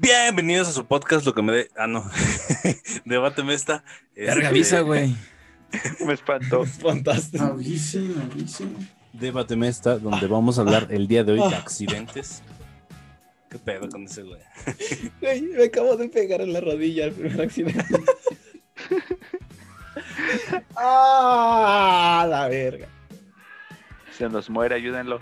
Bienvenidos a su podcast, lo que me dé. Ah, no. Debáteme esta. Verga, Este, avisa, güey. Me espantó. Espantaste. Avisen, avisen. Debáteme esta, donde vamos a hablar el día de hoy de accidentes. ¿Qué pedo con ese güey? Güey, me acabo de pegar en la rodilla al primer accidente. ¡Ah! La verga. Se nos muere, ayúdenlo.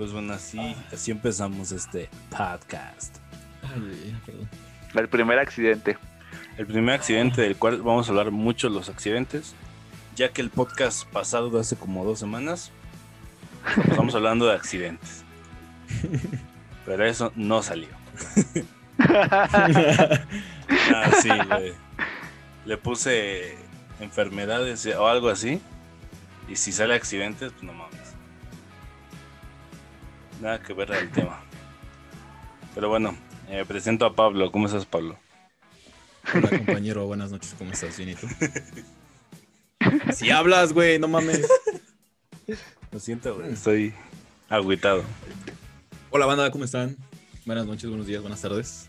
Ah. Pues bueno, así, así empezamos este podcast. Ay, güey, perdón. El primer accidente. El primer accidente del cual vamos a hablar mucho de los accidentes, ya que el podcast pasado de hace como dos semanas, estamos hablando de accidentes. Pero eso no salió. Ah, sí, güey. Le puse enfermedades o algo así. Y si sale accidentes, pues no mames. Nada que ver al tema. Pero bueno, eh, presento a Pablo. ¿Cómo estás, Pablo? Hola, compañero. Buenas noches. ¿Cómo estás? ¿Bien y tú? Si hablas, güey, no mames. Lo siento, güey. Estoy agüitado. Hola, banda, ¿cómo están? Buenas noches, buenos días, buenas tardes.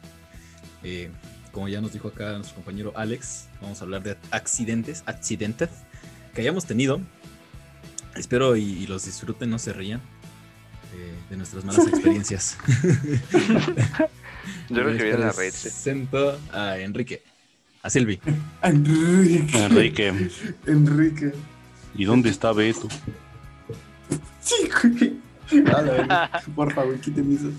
Eh, como ya nos dijo acá nuestro compañero Alex, vamos a hablar de accidentes, accidentes que hayamos tenido. Espero y, y los disfruten, no se rían de nuestras malas experiencias. Yo creo que vienen a Les reírse. Presento a Enrique, a Silvi. Enrique. Enrique, Enrique. ¿y dónde está Beto? Sí, güey. A la verga. Por favor, quiten eso.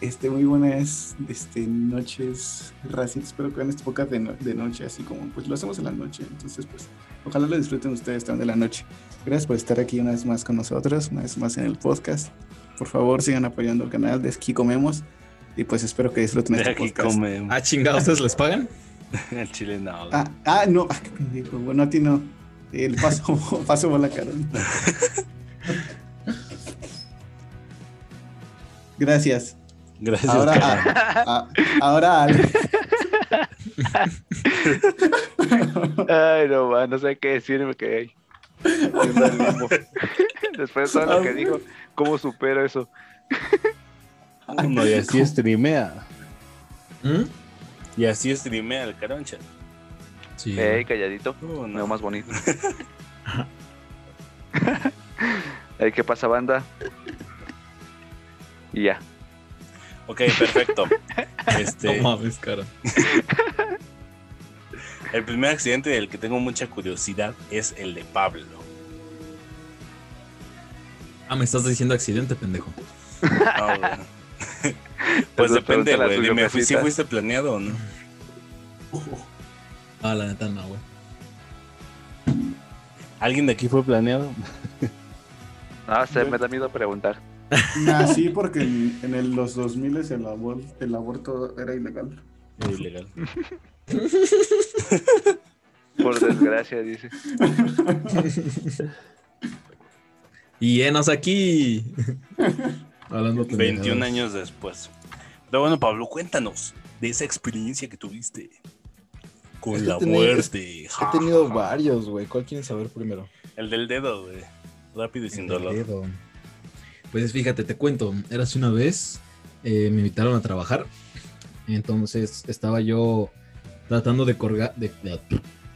Este, muy buenas este, noches, Racit. Espero que vean este podcast de, no- de noche, así como pues lo hacemos en la noche. Entonces, pues, ojalá lo disfruten ustedes también de la noche. Gracias por estar aquí una vez más con nosotros, una vez más en el podcast. Por favor, sigan apoyando el canal de Aquí Comemos. Y pues espero que disfruten De este aquí podcast. come Ah, chingados, ¿ustedes les pagan? el chile no. güey. Ah, ah, no, ah, qué pendejo. Bueno, a ti no. El paso, paso por la cara. Gracias. Gracias. Ahora, a- a- ahora Ale. Ay, no, va, no sé qué decir, me quedé ahí. Después de todo lo que dijo, ¿cómo supero eso? Uno, y así streamea. ¿Mm? Y así streamea el caroncha. Sí. Ey, calladito. Uh, no. veo más bonito. Ey, ¿qué pasa, banda? Y ya. Ok, perfecto. Este, No mames, cara. El primer accidente del que tengo mucha curiosidad es el de Pablo. Ah, me estás diciendo accidente, pendejo. No. Pues depende, güey. Dime, ¿fui- ¿sí fuiste planeado o no? Ah, la neta no, güey. ¿Alguien de aquí fue planeado? No sé, me da miedo preguntar. Nah, sí, porque en, en el- los 2000 el, abor- el aborto era ilegal. Es ilegal. Por desgracia, dice. Y enos aquí. Hablando 21 pendejadas. años después. Pero bueno, Pablo, cuéntanos de esa experiencia que tuviste con Es que la muerte. He tenido varios, güey. ¿Cuál quieren saber primero? El del dedo, güey. Rápido y sin El dolor. dedo. Pues fíjate, te cuento. Eras una vez, eh, me invitaron a trabajar. Entonces estaba yo tratando de, corga- de, de-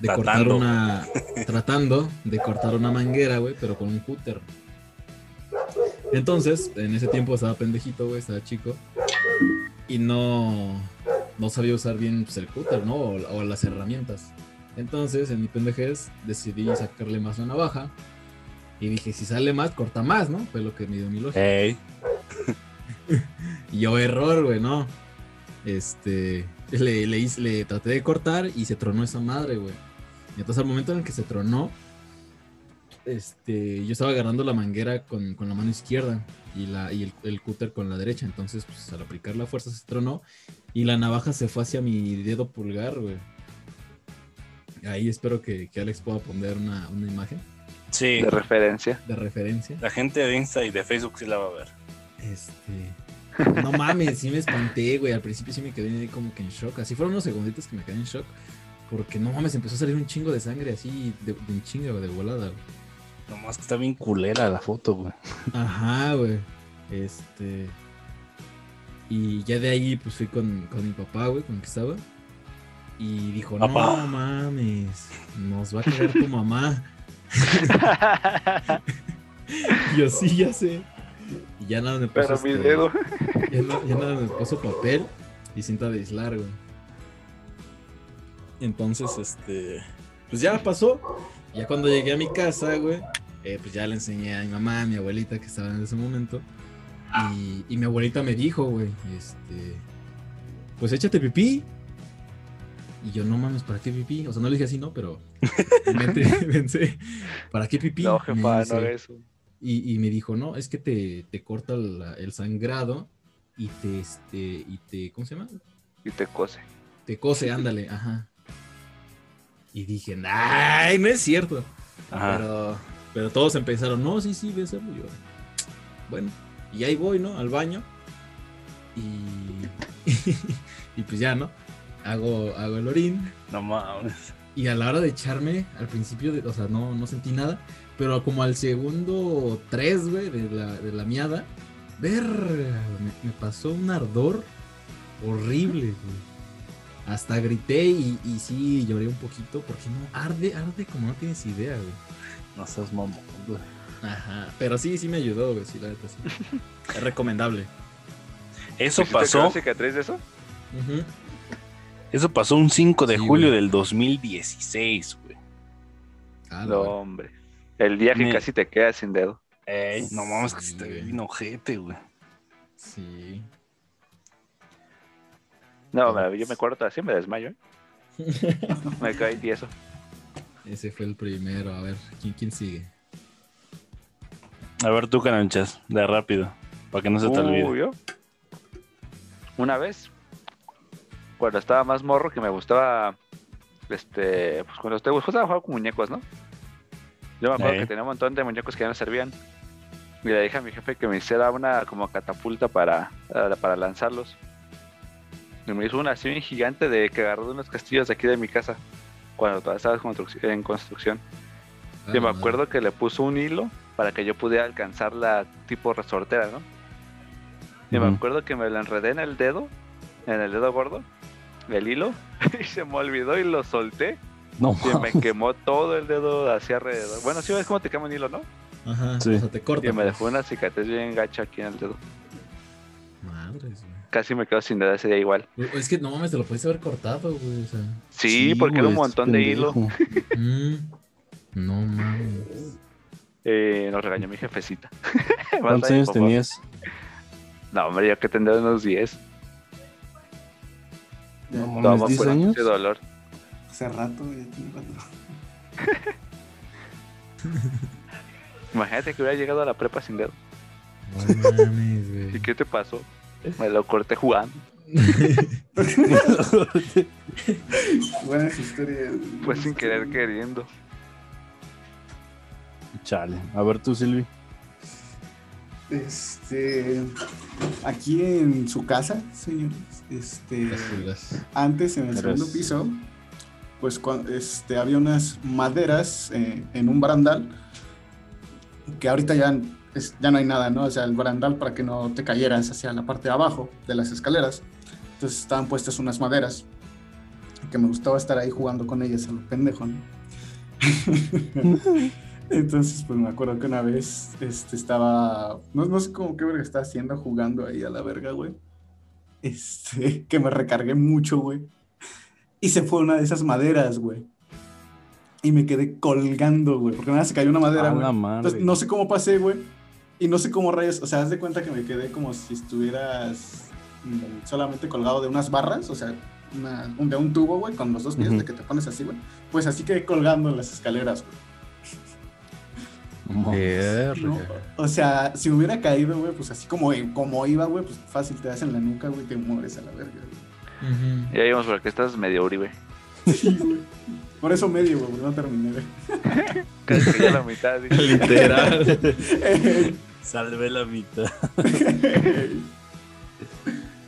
de cortar una. tratando de cortar una manguera, güey, pero con un cúter. Entonces, en ese tiempo estaba pendejito, güey, estaba chico. Y no. No sabía usar bien pues, el cúter, ¿no? O, o las herramientas. Entonces, en mi pendejez, decidí sacarle más la navaja. Y dije, si sale más, corta más, ¿no? Fue lo que me dio mi lógica. Ey, Y yo, error, güey, no. Este. Le, le, hice- le traté de cortar y se tronó esa madre, güey. Y entonces al momento en el que se tronó, este, yo estaba agarrando la manguera con, con la mano izquierda y, la, y el, el cúter con la derecha. Entonces, pues al aplicar la fuerza se tronó y la navaja se fue hacia mi dedo pulgar, güey. Ahí espero que, que Alex pueda poner una, una imagen sí. De referencia. de referencia. La gente de Insta y de Facebook sí la va a ver. Este. No mames, sí me espanté, güey. Al principio sí me quedé como que en shock. Así fueron unos segunditos que me quedé en shock. Porque no mames, empezó a salir un chingo de sangre así, de, de un chingo de volada, güey. Nomás está bien culera la foto, güey. Ajá, güey. Este. Y ya de ahí, pues fui con, con mi papá, güey, con el que estaba. Y dijo, Papá. no mames, nos va a cagar tu mamá. Yo sí, ya sé. Y ya nada me puso. Pero mi este, dedo. Ya, na- ya nada me puso papel y cinta de aislar, güey. Entonces, este. Pues ya pasó. Ya cuando llegué a mi casa, güey. eh, pues ya le enseñé a mi mamá, a mi abuelita que estaba en ese momento. Y, y mi abuelita me dijo, güey, este. Pues échate pipí. Y yo, no mames, ¿para qué pipí? O sea, no le dije así, no, pero. pensé, ¿para qué pipí? No, jefa, dice, no eso. Y, y me dijo, no, es que te, te corta la- el sangrado y te, este, y te, ¿cómo se llama? Y te cose. Te cose, ándale, ajá. Y dije, ay, no es cierto. Ajá. Pero, pero todos empezaron, no, sí, sí, voy a hacerlo yo. Bueno, y ahí voy, ¿no? Al baño. Y, y pues ya, ¿no? Hago, hago el orín. No mames. Y a la hora de echarme, al principio, de, o sea, no, no sentí nada. Pero como al segundo tres, güey, de la, de la miada, ver, me, me pasó un ardor horrible, güey. Hasta grité y, y sí lloré un poquito porque no, arde, arde como no tienes idea, güey. No seas mamón, güey. Ajá, pero sí, sí me ayudó, güey, sí, la neta, sí. Es recomendable. Eso ¿Sí te quedó pasó, cicatriz de eso? Ujú. Eso pasó un 5 de Sí, julio güey. del 2016, güey. Ah, No, hombre. El día que Me- casi te quedas sin dedo. Ey, no mames, que se te ve güey. bien ojete, güey. Sí. No, me- yo me acuerdo así, me desmayo. ¿eh? Me caí tieso. Ese fue el primero. A ver, ¿quién, quién sigue? A ver tú, cananchas, de rápido, para que no se te Uh, olvide. yo. Una vez, cuando estaba más morro, que me gustaba, este, pues cuando usted gustaba jugar con muñecos, ¿no? Yo me acuerdo que tenía un montón de muñecos que ya no servían. Y le dije a mi jefe que me hiciera una como catapulta para, para, para lanzarlos. Y me hizo una así bien gigante de que agarró de unos castillos de aquí de mi casa, cuando todavía estaba en construcción. Ah, Yo me la madre. acuerdo que le puso un hilo para que yo pudiera alcanzar la tipo resortera, ¿no? Y me acuerdo que me lo enredé en el dedo, en el dedo gordo, el hilo, y se me olvidó y lo solté. No Y me quemó todo el dedo hacia alrededor. Bueno, sí ves cómo te quema un hilo, ¿no? Ajá, Sí. o sea, te corta. Y me dejó una cicatriz bien gacha aquí en el dedo. Madres, güey. Casi me quedo sin dedo ese día igual. Es que no mames, te lo pudiste haber cortado, güey. O sea. Sí, porque era un montón de hilo. mm, no mames. Eh, nos regañó mi jefecita. ¿Cuántos años tenías? No, hombre, yo que tendré unos 10. Ya, No mames, Toma 10 pura años? pinche dolor. hace rato, ya tiene rato. Imagínate que hubiera llegado a la prepa sin dedo. No mames, ¿Y güey. qué te pasó? Me lo corté jugando. Buenas historias. Fue sin querer queriendo. Chale. A ver tú, Silvi. Este, aquí en su casa, señores, este, antes en el segundo piso, pues cuan- este, había unas maderas eh, en un barandal que ahorita ya, es- ya no hay nada, ¿no? O sea, el barandal para que no te cayeras hacia la parte de abajo de las escaleras. Entonces estaban puestas unas maderas que me gustaba estar ahí jugando con ellas a lo pendejo, ¿no? Entonces, pues me acuerdo que una vez este, estaba, no, no sé cómo qué verga estaba haciendo, jugando ahí a la verga, güey. Este, que me recargué mucho, güey. Y se fue una de esas maderas, güey. Y me quedé colgando, güey, porque nada, se cayó una madera, güey. Entonces, no sé cómo pasé, güey. Y no sé cómo rayos, o sea, haz de cuenta que me quedé como si estuvieras mm, solamente colgado de unas barras, o sea, una- un, de un tubo, güey, con los dos pies de que te pones así, güey. Pues así quedé colgando en las escaleras, güey. No mames. ¿no? O sea, si me hubiera caído, güey, pues así como, como iba, güey, pues fácil te das en la nuca, güey, te mueres a la verga, güey. Ya vimos porque estás medio uribe. Sí, güey. Por eso medio, güey, no terminé, güey. Casi que la mitad. Literal. Salvé la mitad.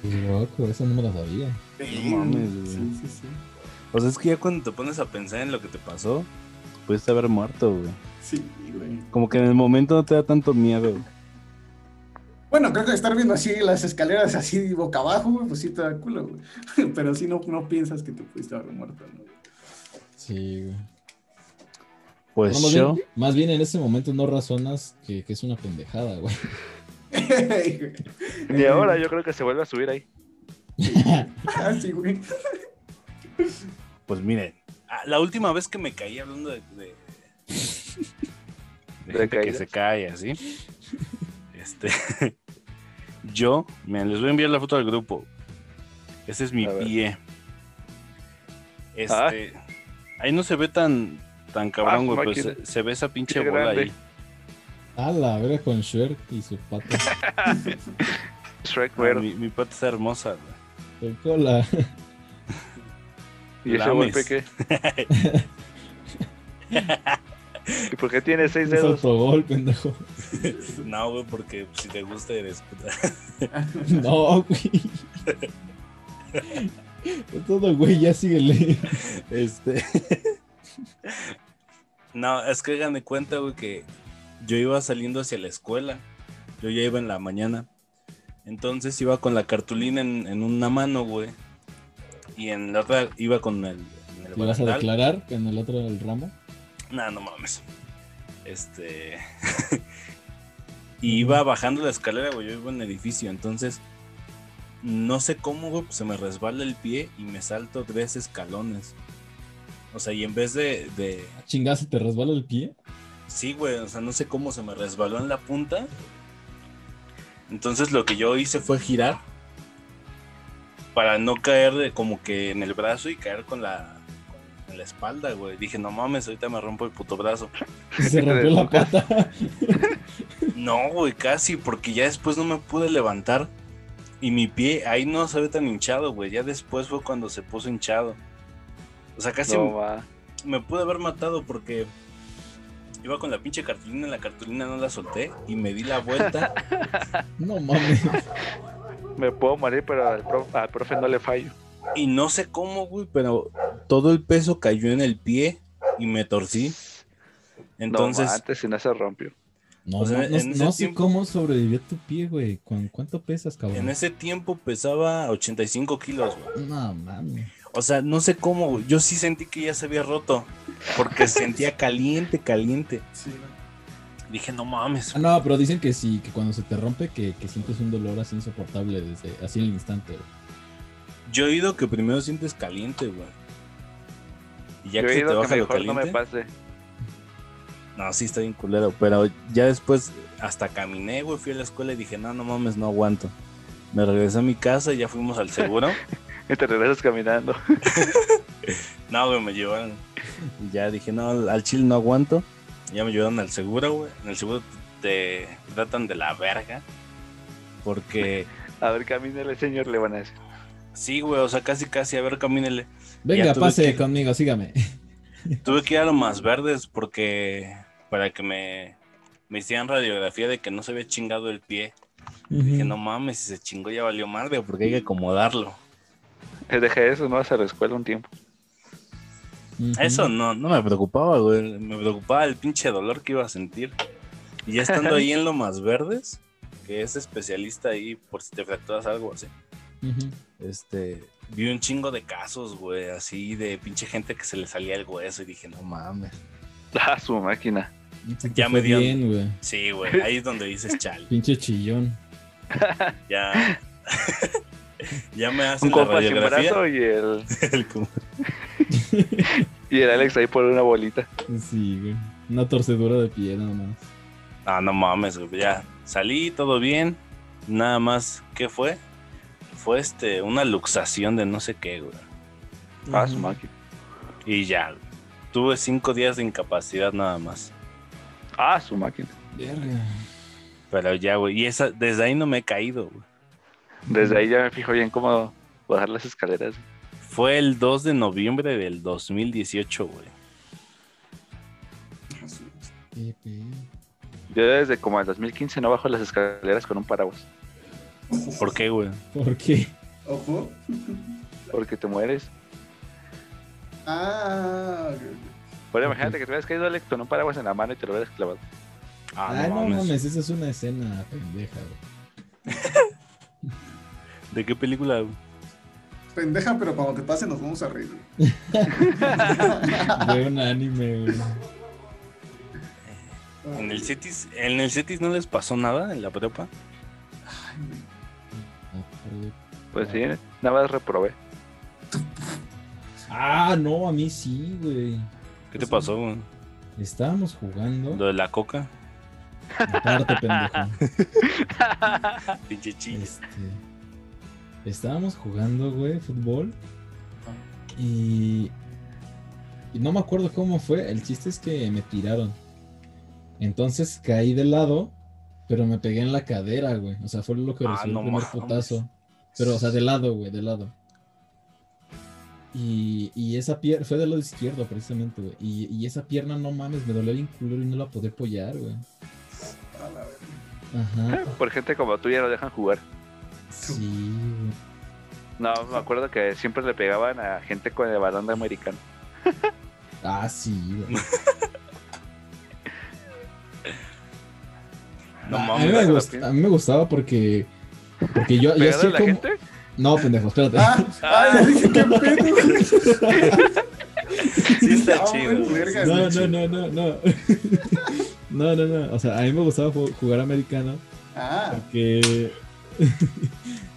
Loco, eso no me lo sabía. No mames, güey. Sí, sí, sí. O sea, es que ya cuando te pones a pensar en lo que te pasó, pudiste haber muerto, güey. Sí, güey. Como que en el momento no te da tanto miedo. Bueno, creo que estar viendo así las escaleras así boca abajo, güey, pues sí te da culo, güey. Pero sí no, no piensas que te pudiste haber muerto, ¿no? Sí, güey. Pues No, más, yo, bien, más bien en ese momento no razonas que, que es una pendejada, güey. Y ahora yo creo que se vuelve a subir ahí. Ah, sí, güey. pues miren, ah, la última vez que me caí hablando de, de, de ¿De gente que se cae así, este, yo, miren, les voy a enviar la foto al grupo. Ese es mi A ver. pie. Este, ahí no se ve tan, tan cabrón, Ah, güey, pero se, se ve esa pinche Qué bola grande. ahí. A la verga con Shrek y su pata. Shrek, Ah, güero. mi, mi pata está hermosa, güey. El cola. ¿Y ese golpe qué? ¿Y por qué tiene seis Es dedos? autogol, pendejo. No, güey, porque si te gusta eres puta. No, güey. Es todo, güey, ya síguele. Este. no, es que hagan de cuenta, güey, que yo iba saliendo hacia la escuela. Yo ya iba en la mañana. Entonces iba con la cartulina en, en una mano, güey. Y en la otra iba con el. el ¿Le vas a declarar que en el otro el ramo? Nah, no mames. Este. y iba bajando la escalera, güey. Yo iba en el edificio. Entonces, no sé cómo, güey, pues se me resbala el pie y me salto tres escalones. O sea, y en vez de. de Chingazo, ¿te resbala el pie? sí, güey, o sea, no sé cómo se me resbaló en la punta. Entonces, lo que yo hice fue girar. Para no caer de- como que en el brazo y caer con la. En la espalda, güey. Dije, no mames, ahorita me rompo el puto brazo. Se rompió la pata. No, güey, casi, porque ya después no me pude levantar. Y mi pie ahí no se ve tan hinchado, güey. Ya después fue cuando se puso hinchado. O sea, casi No, va. me pude haber matado porque iba con la pinche cartulina, la cartulina no la solté y me di la vuelta. No mames. Me puedo morir, pero al, pro- al profe no le fallo. Y no sé cómo, güey, pero todo el peso cayó en el pie y me torcí. Entonces, no, antes si no se rompió. No, O sea, no, en sé tiempo- cómo sobrevivió tu pie, güey. ¿Con cuánto pesas, cabrón? en ese tiempo pesaba 85 kilos, güey. No mames. O sea, no sé cómo, güey. Yo sí sentí que ya se había roto. Porque sentía caliente, caliente. Sí, güey. Dije, no mames. Ah, no, pero dicen que sí, que cuando se te rompe, que, que sientes un dolor así insoportable desde así en el instante. güey. Yo he oído que primero sientes caliente, güey. Y ya Yo que he se te que baja lo mejor no caliente. me pase. No, sí está bien culero. Pero ya después hasta caminé, güey. Fui a la escuela y dije, no, no mames, no aguanto. Me regresé a mi casa y ya fuimos al seguro. Y te regresas caminando. no, güey, me llevaron. Y ya dije, no, al chile no aguanto. Ya me llevaron al seguro, güey. En el seguro te tratan de la verga. Porque, A ver, camínale, señor, le van a decir. Sí, güey, o sea, casi, casi, a ver, camínele. Venga, pase que- conmigo, sígame. Tuve que ir a lo más verdes porque para que me, me hicieran radiografía de que no se había chingado el pie. Dije, Ujú. no mames, si se chingó ya valió madre porque hay que acomodarlo. Eh, Dejé eso, no vas a la escuela un tiempo. Eso no, no me preocupaba, güey. Me preocupaba el pinche dolor que iba a sentir. Y ya estando ahí en lo más verdes, que es especialista ahí por si te fracturas algo así. Este, vi un chingo de casos, güey, así de pinche gente que se le salía el hueso y dije, no mames. Ah, su máquina. Ya me dio- bien, güey. Sí, güey, ahí es donde dices chal. Pinche chillón. Ya. ya me hacen Un la radiografía. brazo y el, El y el Alex ahí por una bolita. Sí, güey. Una torcedura de pie nada más. Ah, no mames, güey. Ya salí, todo bien. Nada más, ¿qué fue? Fue este, una luxación de no sé qué, güey. Ah, su máquina. Y ya, güey. tuve cinco días de incapacidad nada más. Ah, su máquina. Verga. Pero ya, güey. Y esa, desde ahí no me he caído, güey. Desde ahí ya me fijo bien cómo bajar las escaleras. Fue el 2 de noviembre del 2018, güey. Yo desde como el 2015 no bajo las escaleras con un paraguas. ¿Por qué, güey? ¿Por qué? Ojo. Porque te mueres. Ah. Bueno, imagínate que te hubieras caído Alex con un paraguas en la mano y te lo hubieras clavado. Ah, Ah, no, no mames. mames, esa es una escena pendeja, güey. ¿De qué película? güey? Pendeja, pero cuando te pase nos vamos a reír. De un anime, güey. ¿En el CETIS, ¿En el CETIS no les pasó nada en la prepa? Pues sí, nada más reprobé. Ah, no, a mí sí, güey. ¿Qué te pasó, güey? Estábamos jugando. Lo de la coca. Aparte, pendejo. Pinche. Este, estábamos jugando, güey, fútbol. Y, y no me acuerdo cómo fue. El chiste es que me tiraron. Entonces caí de lado, pero me pegué en la cadera, güey. O sea, fue lo que Ah, recibí no el primer mames. putazo. Pero, o sea, de lado, güey, de lado. Y, y esa pierna, fue del lado izquierdo precisamente, güey. Y, y esa pierna, no mames, me dolía bien culero y no la podía apoyar, güey. A. Ajá. Por gente como tú ya no dejan jugar. Sí, güey. No, me acuerdo que siempre le pegaban a gente con el balón de americano. Ah, sí, güey. No a, mames. mí me ¿verdad? gust- a mí me gustaba porque. Porque yo, yo ¿Pegarle hacía a la como. gente? No, pendejo, espérate. Ah, ay, dije, qué pedo. Sí está No, chido. verga, No, está no, chido. no, no, no. No, no, no. O sea, a mí me gustaba ju- jugar americano Ah, porque.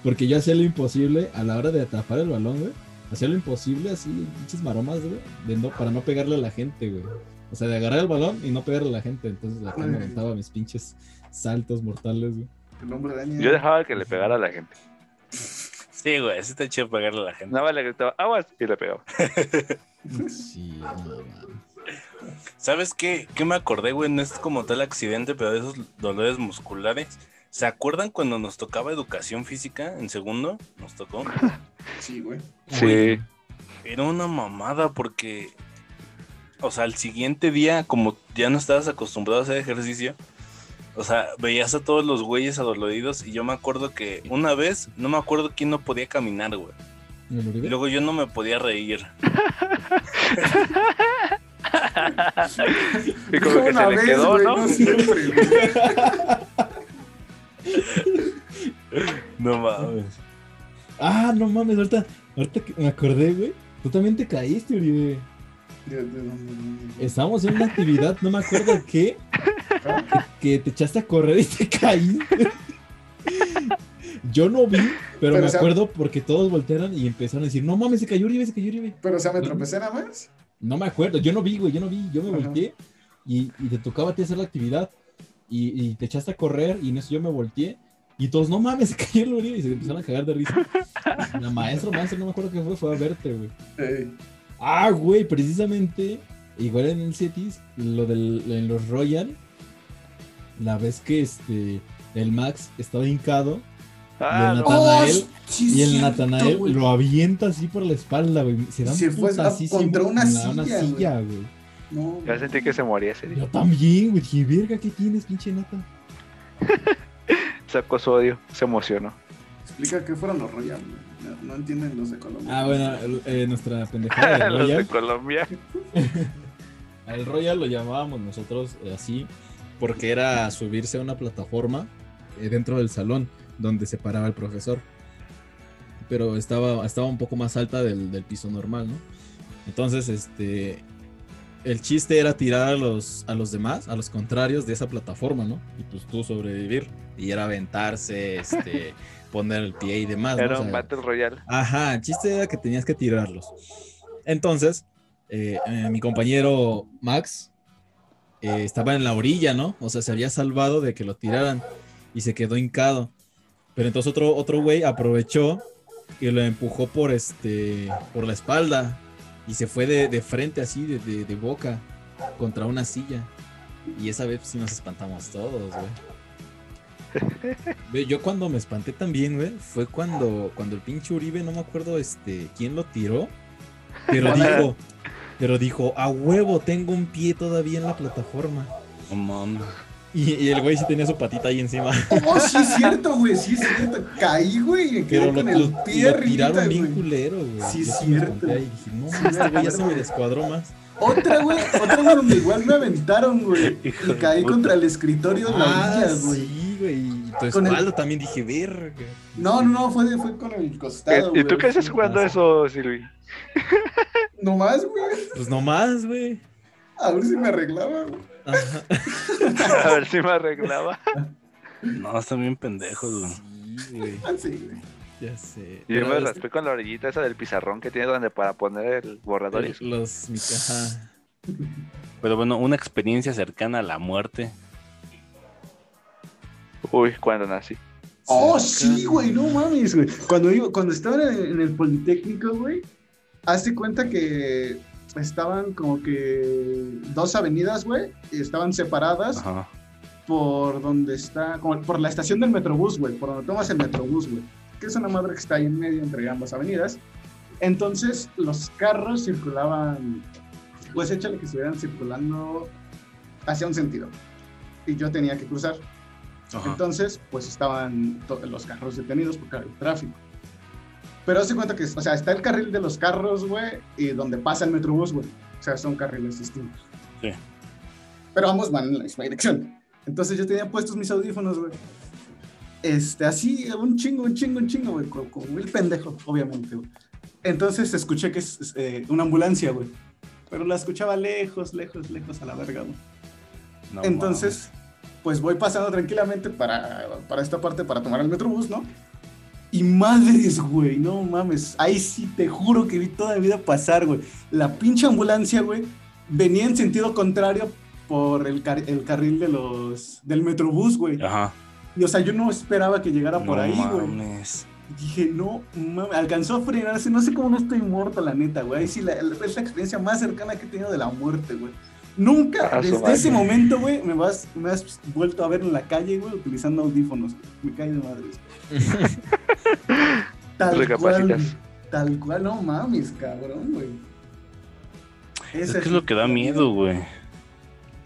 Porque yo hacía lo imposible a la hora de atrapar el balón, güey. Hacía lo imposible así, pinches maromas, güey. de no- para no pegarle a la gente, güey. O sea, de agarrar el balón y no pegarle a la gente. Entonces acá me aventaba mis pinches saltos mortales, güey. El hombre araña. Yo dejaba que le pegara a la gente. Sí, güey, sí está chido pegarle a la gente. Nada más le gritaba, aguas, y le pegaba. Sí. ¿Sabes qué? ¿Qué me acordé, güey? No es como tal accidente, pero de esos dolores musculares. ¿Se acuerdan cuando nos tocaba educación física en segundo? Nos tocó. Sí, güey. Sí. Era una mamada porque, o sea, al siguiente día, como ya no estabas acostumbrado a hacer ejercicio, o sea, veías a todos los güeyes adoloridos y yo me acuerdo que una vez, no me acuerdo quién no podía caminar, güey. ¿Me lo Y luego yo no me podía reír. Y como que se le quedó, güey, ¿no? No mames. Ah, no mames, ahorita, ahorita que me acordé, güey. Tú también te caíste, Uribe. Estábamos en una actividad, no me acuerdo qué, que te echaste a correr y te caíste. Yo no vi, pero, Pero, me sea- acuerdo porque todos voltearon y empezaron a decir, no mames, se cayó Uribe, se cayó Uribe. Pero, o sea, me tropecé nada más. No me acuerdo, yo no vi, güey, yo no vi, yo me Ajá. volteé y, y te tocaba a ti hacer la actividad y, y te echaste a correr y en eso yo me volteé y todos, no mames, se cayó el Uribe y se empezaron a cagar de risa. La maestra, maestra, no me acuerdo qué fue, fue a verte, güey. Ey, Ah, güey, precisamente, igual en el Cetis, lo del, en los Royal, la vez que este, el Max estaba hincado Ah, Y el no. Natanael- Oh, sí, y el cierto, Natanael güey. lo avienta así por la espalda, güey. Se da un Se fue contra una con silla, güey. silla, güey. No, Ya sentí que se moría ese día. Yo también, güey. Dije, verga, ¿qué tienes, pinche nata? Sacó su odio, se emocionó. explica qué fueron los Royal, güey. No, entienden los de Colombia. Ah, bueno, el- eh, nuestra pendejada Los de. Colombia. Al Royal lo llamábamos nosotros eh, así porque era subirse a una plataforma eh, dentro del salón donde se paraba el profesor. Pero estaba, estaba un poco más alta del, del piso normal, ¿no? Entonces, este. El chiste era tirar a los, a los demás, a los contrarios de esa plataforma, ¿no? Y pues tú sobrevivir. Y era aventarse, este, poner el pie y demás. ¿no? Era un Battle Royale. Ajá, el chiste era que tenías que tirarlos. Entonces, eh, eh, mi compañero Max eh, estaba en la orilla, ¿no? O sea, se había salvado de que lo tiraran y se quedó hincado. Pero entonces otro, otro güey aprovechó y lo empujó por este por la espalda y se fue de, de frente así, de, de- de boca, contra una silla. Y esa vez sí nos espantamos todos, güey. Yo cuando me espanté también, güey, fue cuando, cuando el pinche Uribe, no me acuerdo este quién lo tiró, pero dijo, pero dijo, a huevo, tengo un pie todavía en la plataforma. No mames. Y, y el güey sí tenía su patita ahí encima. Oh, sí es cierto, güey, sí es cierto. Caí, güey, y me quedé Pero lo, con el pie lo tiraron bien güey. culero, güey. Sí, es cierto. y dije, no, Sí, este güey ya se me descuadró más. Otra, güey, otra, güey, donde igual me aventaron, güey. Y caí de contra el escritorio en la Ah, orilla, güey. sí, tu Con el- espalda también dije, verga. No, no, no, fue, fue con el costado. ¿Y tú qué haces jugando eso, Silvi? Nomás, güey. Pues nomás, güey. A ver si me arreglaba, güey. Ajá. A ver si me arreglaba. No, están bien pendejos, güey. Sí, güey. Ya sé. Y yo me este- raspé con la orillita esa del pizarrón que tiene donde para poner el borrador y eso. Los ajá. Pero bueno, una experiencia cercana a la muerte. Uy, cuando nací. Oh, Cerca. sí, güey, no mames, güey. Cuando, iba, cuando estaba en el, Politécnico, güey, hazte cuenta que estaban como que dos avenidas, güey, y estaban separadas Ajá. por donde está, como por la estación del Metrobús, güey, por donde tomas el Metrobús, güey, que es una madre que está ahí en medio entre ambas avenidas. Entonces, los carros circulaban, pues échale que estuvieran circulando hacia un sentido. Y yo tenía que cruzar. Ajá. Entonces, pues estaban los carros detenidos por el tráfico. Pero hace cuenta que, o sea, está el carril de los carros, güey, y donde pasa el metrobús, güey. O sea, son carriles distintos. Sí. Pero ambos van en la misma dirección. Entonces yo tenía puestos mis audífonos, güey. Este, así, un chingo, un chingo, un chingo, güey. Como, el pendejo, obviamente, güey. Entonces escuché que es, es, eh, una ambulancia, güey. Pero la escuchaba lejos, lejos, lejos a la verga, güey. No Entonces, pues voy pasando tranquilamente para, para esta parte para tomar el metrobús, ¿no? Y madres, güey, no mames. Ahí sí te juro que vi toda mi vida pasar, güey. La pinche ambulancia, güey, venía en sentido contrario por el, car- el carril de los, del metrobús, güey. Ajá. Y o sea, yo no esperaba que llegara por No ahí, güey. mames. Dije, no, mames, alcanzó a frenarse, no sé cómo no estoy muerto, la neta, güey. Ahí sí, la, la- es la experiencia más cercana que he tenido de la muerte, güey. Nunca, Ah, desde ese momento, güey, me, vas, me has vuelto a ver en la calle, güey, utilizando audífonos. Me cae de madres. Tal cual, tal cual, no mames, cabrón, güey. Es Esa que es lo que da miedo, güey.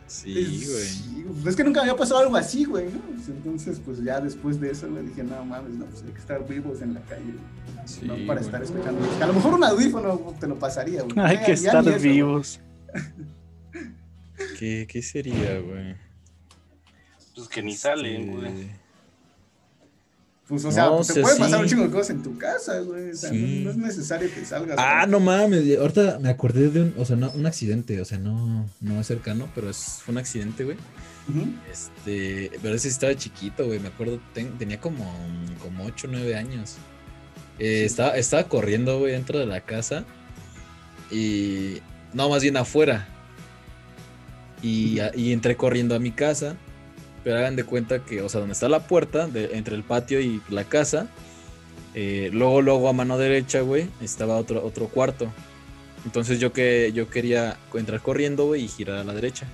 Sí, es- güey. sí, es que nunca me había pasado algo así, güey, ¿no? Pues entonces, pues ya después de eso, güey, dije, no mames, no, pues hay que estar vivos en la calle. güey. Sí, no para estar escuchando. A lo mejor un audífono te lo pasaría, güey. Hay que ya estar eso, vivos. ¿Qué, qué sería, güey? Pues que ni salen, Este, güey. Pues, o sea, No, pues, o te sea, puede pasar un chingo de cosas en tu casa, güey. O sea, Sí. no, no es necesario que salgas. Ah, güey. no mames. Ahorita me acordé de un, o sea, no, un accidente, o sea, no, no es cercano, pero es, fue un accidente, güey. Este, pero ese sí estaba chiquito, güey. Me acuerdo, ten- tenía como, como 8 o 9 años. Eh, estaba, estaba corriendo, güey, dentro de la casa. Y. No, más bien afuera. Y, entré corriendo a mi casa. Pero hagan de cuenta que, o sea, donde está la puerta, de- entre el patio y la casa. eh, luego, luego a mano derecha, güey, estaba otro, otro cuarto. Entonces yo que yo quería entrar corriendo, güey, y girar a la derecha.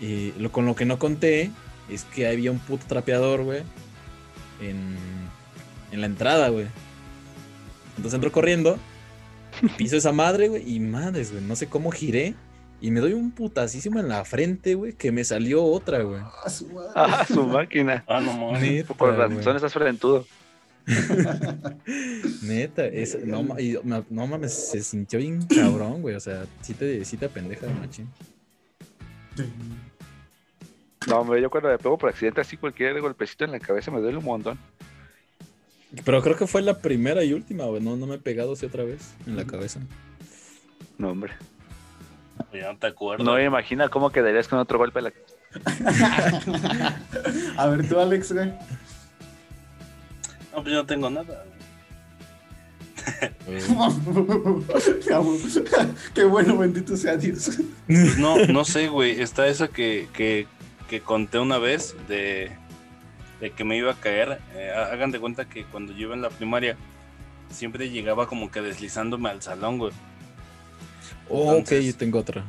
Y lo, con lo que no conté es que había un puto trapeador, güey, en, en la entrada, güey. Entonces entro corriendo, piso esa madre, güey, y madres, güey, no sé cómo giré. Y me doy un putasísimo en la frente, güey, que me salió otra, güey. Ah, su madre. Ah, su máquina. Ah, no mames. Por razón estás frentudo. Neta, es, no, y no mames, se sintió bien cabrón, güey. O sea, sí te, sí te pendeja, machín. No, hombre, yo cuando me pego por accidente así cualquier golpecito en la cabeza me duele un montón. Pero creo que fue la primera y última, güey. No, no me he pegado así otra vez en la cabeza. No, hombre. Ya no te. No me imagina cómo quedarías con otro golpe la A ver, tú, Alex, güey. No, pues yo no tengo nada. Qué bueno, bendito sea Dios. Pues no, no sé, güey. Está esa que, que, que conté una vez de, de que me iba a caer. Eh, hagan de cuenta que cuando yo iba en la primaria, siempre llegaba como que deslizándome al salón, güey. Oh, ok, Entonces- yo tengo otra.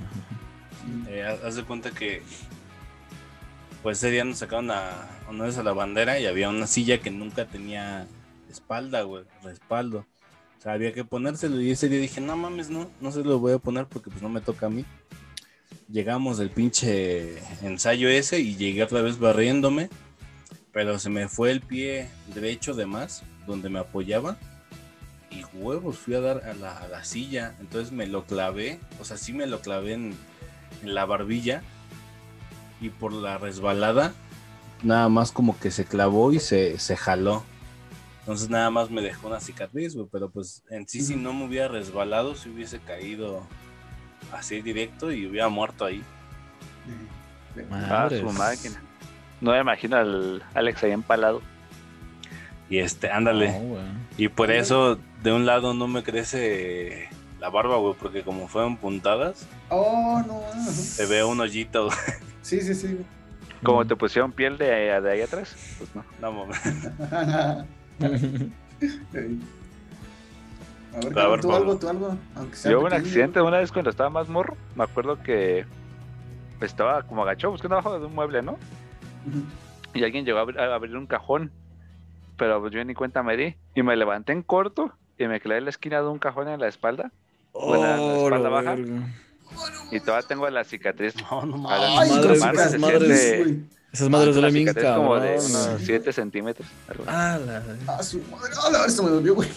Eh, haz de cuenta que pues ese día nos sacaron a honores a la bandera y había una silla que nunca tenía espalda, güey, respaldo. O sea, había que ponérselo y ese día dije, no mames, no, no se lo voy a poner porque pues no me toca a mí. Llegamos del pinche ensayo ese y llegué otra vez barriéndome, pero se me fue el pie derecho de más, donde me apoyaba. Y huevos, fui a dar a la, a la silla, entonces me lo clavé, o sea, sí me lo clavé en, en la barbilla y por la resbalada nada más como que se clavó y se, se jaló. Entonces nada más me dejó una cicatriz, güey. Pero pues en sí, si no me hubiera resbalado, si hubiese caído así directo y hubiera muerto ahí. Ah, su máquina. No me imagino al Alex ahí empalado. Y este, ándale. Y por eso de un lado no me crece la barba, güey, porque como fueron puntadas, Oh, no. se ve un hoyito. güey. Sí, sí, sí. Como te pusieron piel de, de ahí atrás, pues no. No mames. A ver, A ver, tú algo, tú algo. Aunque sea Yo hubo un accidente una vez cuando estaba más morro. Me acuerdo que estaba como agachado buscando abajo de un mueble, ¿no? Y alguien llegó a abrir, a abrir un cajón. Pero pues yo ni cuenta me di. Y me levanté en corto y me clavé en la esquina de un cajón en la espalda. Bueno, la Oh, espalda la baja. verga. Y todavía tengo la cicatriz. No, no la. Ay, madres, madres. cicatriz, güey. Esas madres duelen bien cicatriz como de unos güey. 7 centímetros. Ah, la... Ah, su madre. Ah, la verdad, se me dolió, güey.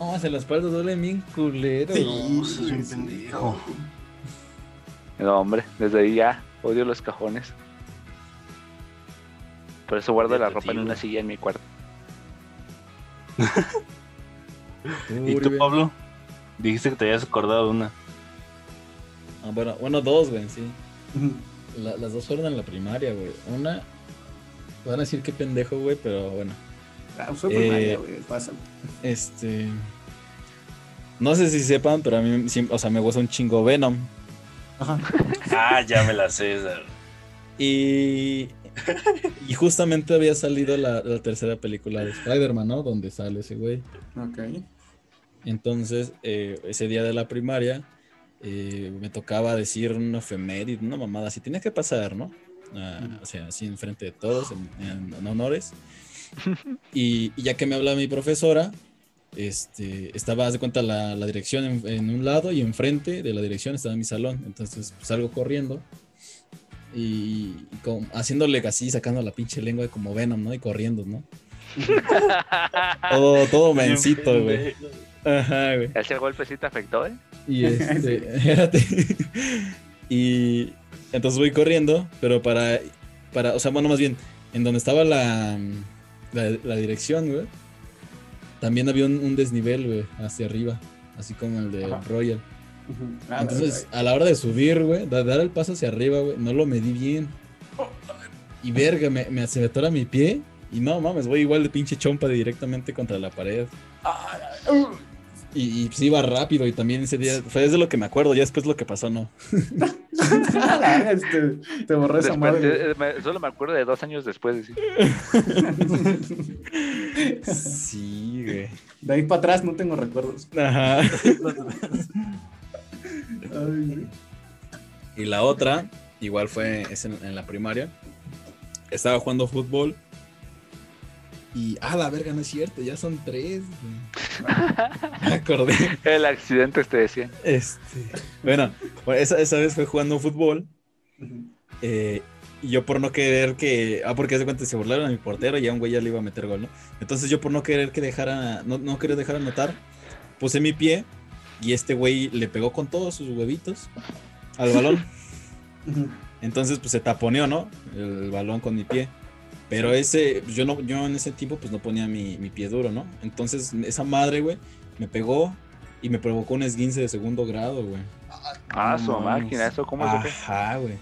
No, en la espalda duelen bien culero. Sí, sos un pendejo. No, hombre, desde ahí ya odio los cajones. Por eso guardo la ropa en tío. una silla en mi cuarto. ¿Y tú. Pablo? Dijiste que te habías acordado de una. Ah, bueno, bueno, dos, güey, sí. La- las dos fueron en la primaria, güey. Una, van a decir qué pendejo, güey, pero bueno. Ah, fue Eh, primaria, güey. Pasa. Este. No sé si sepan, pero a mí, sí- o sea, me gusta un chingo Venom. Ajá. Ah, ya me la sé. esa. Y. Y justamente había salido la, la tercera película de Spider-Man, ¿no? Donde sale ese güey. Ok. Entonces, eh, ese día de la primaria, eh, me tocaba decir una efeméride, una mamada así. Tenía que pasar, ¿no? Ah, o sea, así enfrente de todos, en, en- en honores. Y, y ya que me hablaba mi profesora, este, estaba, de cuenta, la, la dirección en, en un lado y enfrente de la dirección estaba mi salón. Entonces, pues, salgo corriendo y, y haciéndole así, sacando la pinche lengua de como Venom, ¿no? Y corriendo, ¿no? Todo, todo mencito, güey. Ajá, güey. Ese golpecito afectó, ¿eh? Y este, espérate. Y entonces voy corriendo, pero para, para, o sea, bueno, más bien, en donde estaba la, la, la dirección, güey, también había un, un desnivel, güey, hacia arriba, así como el de Ajá. Royal. Ah, Entonces, a la hora de subir, güey, de dar el paso hacia arriba, güey, no lo medí bien. Y verga, me, me se me atora mi pie. Y no mames, voy igual de pinche chompa directamente contra la pared. Y, y pues iba rápido y también ese día, fue desde lo que me acuerdo, ya después lo que pasó, no. Este, te borré esa madre. eh, me- solo me acuerdo de dos años después. sí. Sí, güey. De ahí para atrás no tengo recuerdos. Ajá. Ay. Y la otra, igual fue es en, en la primaria. Estaba jugando fútbol. Y, ah, la verga, no es cierto, ya son tres. Me acordé. El accidente te decía. Este, bueno, pues esa, esa vez fue jugando fútbol. Eh, y yo por no querer que. Ah, porque hace cuenta se burlaron a mi portero y a un güey ya le iba a meter gol, ¿no? Entonces yo por no querer que dejara. No, no querer dejar anotar, puse mi pie. Y este güey le pegó con todos sus huevitos al balón. Entonces, pues se taponeó, ¿no? El balón con mi pie. Pero ese, yo no, yo en ese tiempo, pues no ponía mi, mi pie duro, ¿no? Entonces, esa madre, güey, me pegó y me provocó un esguince de segundo grado, güey. Ah, No su máquina, ¿eso cómo es? Ajá, güey.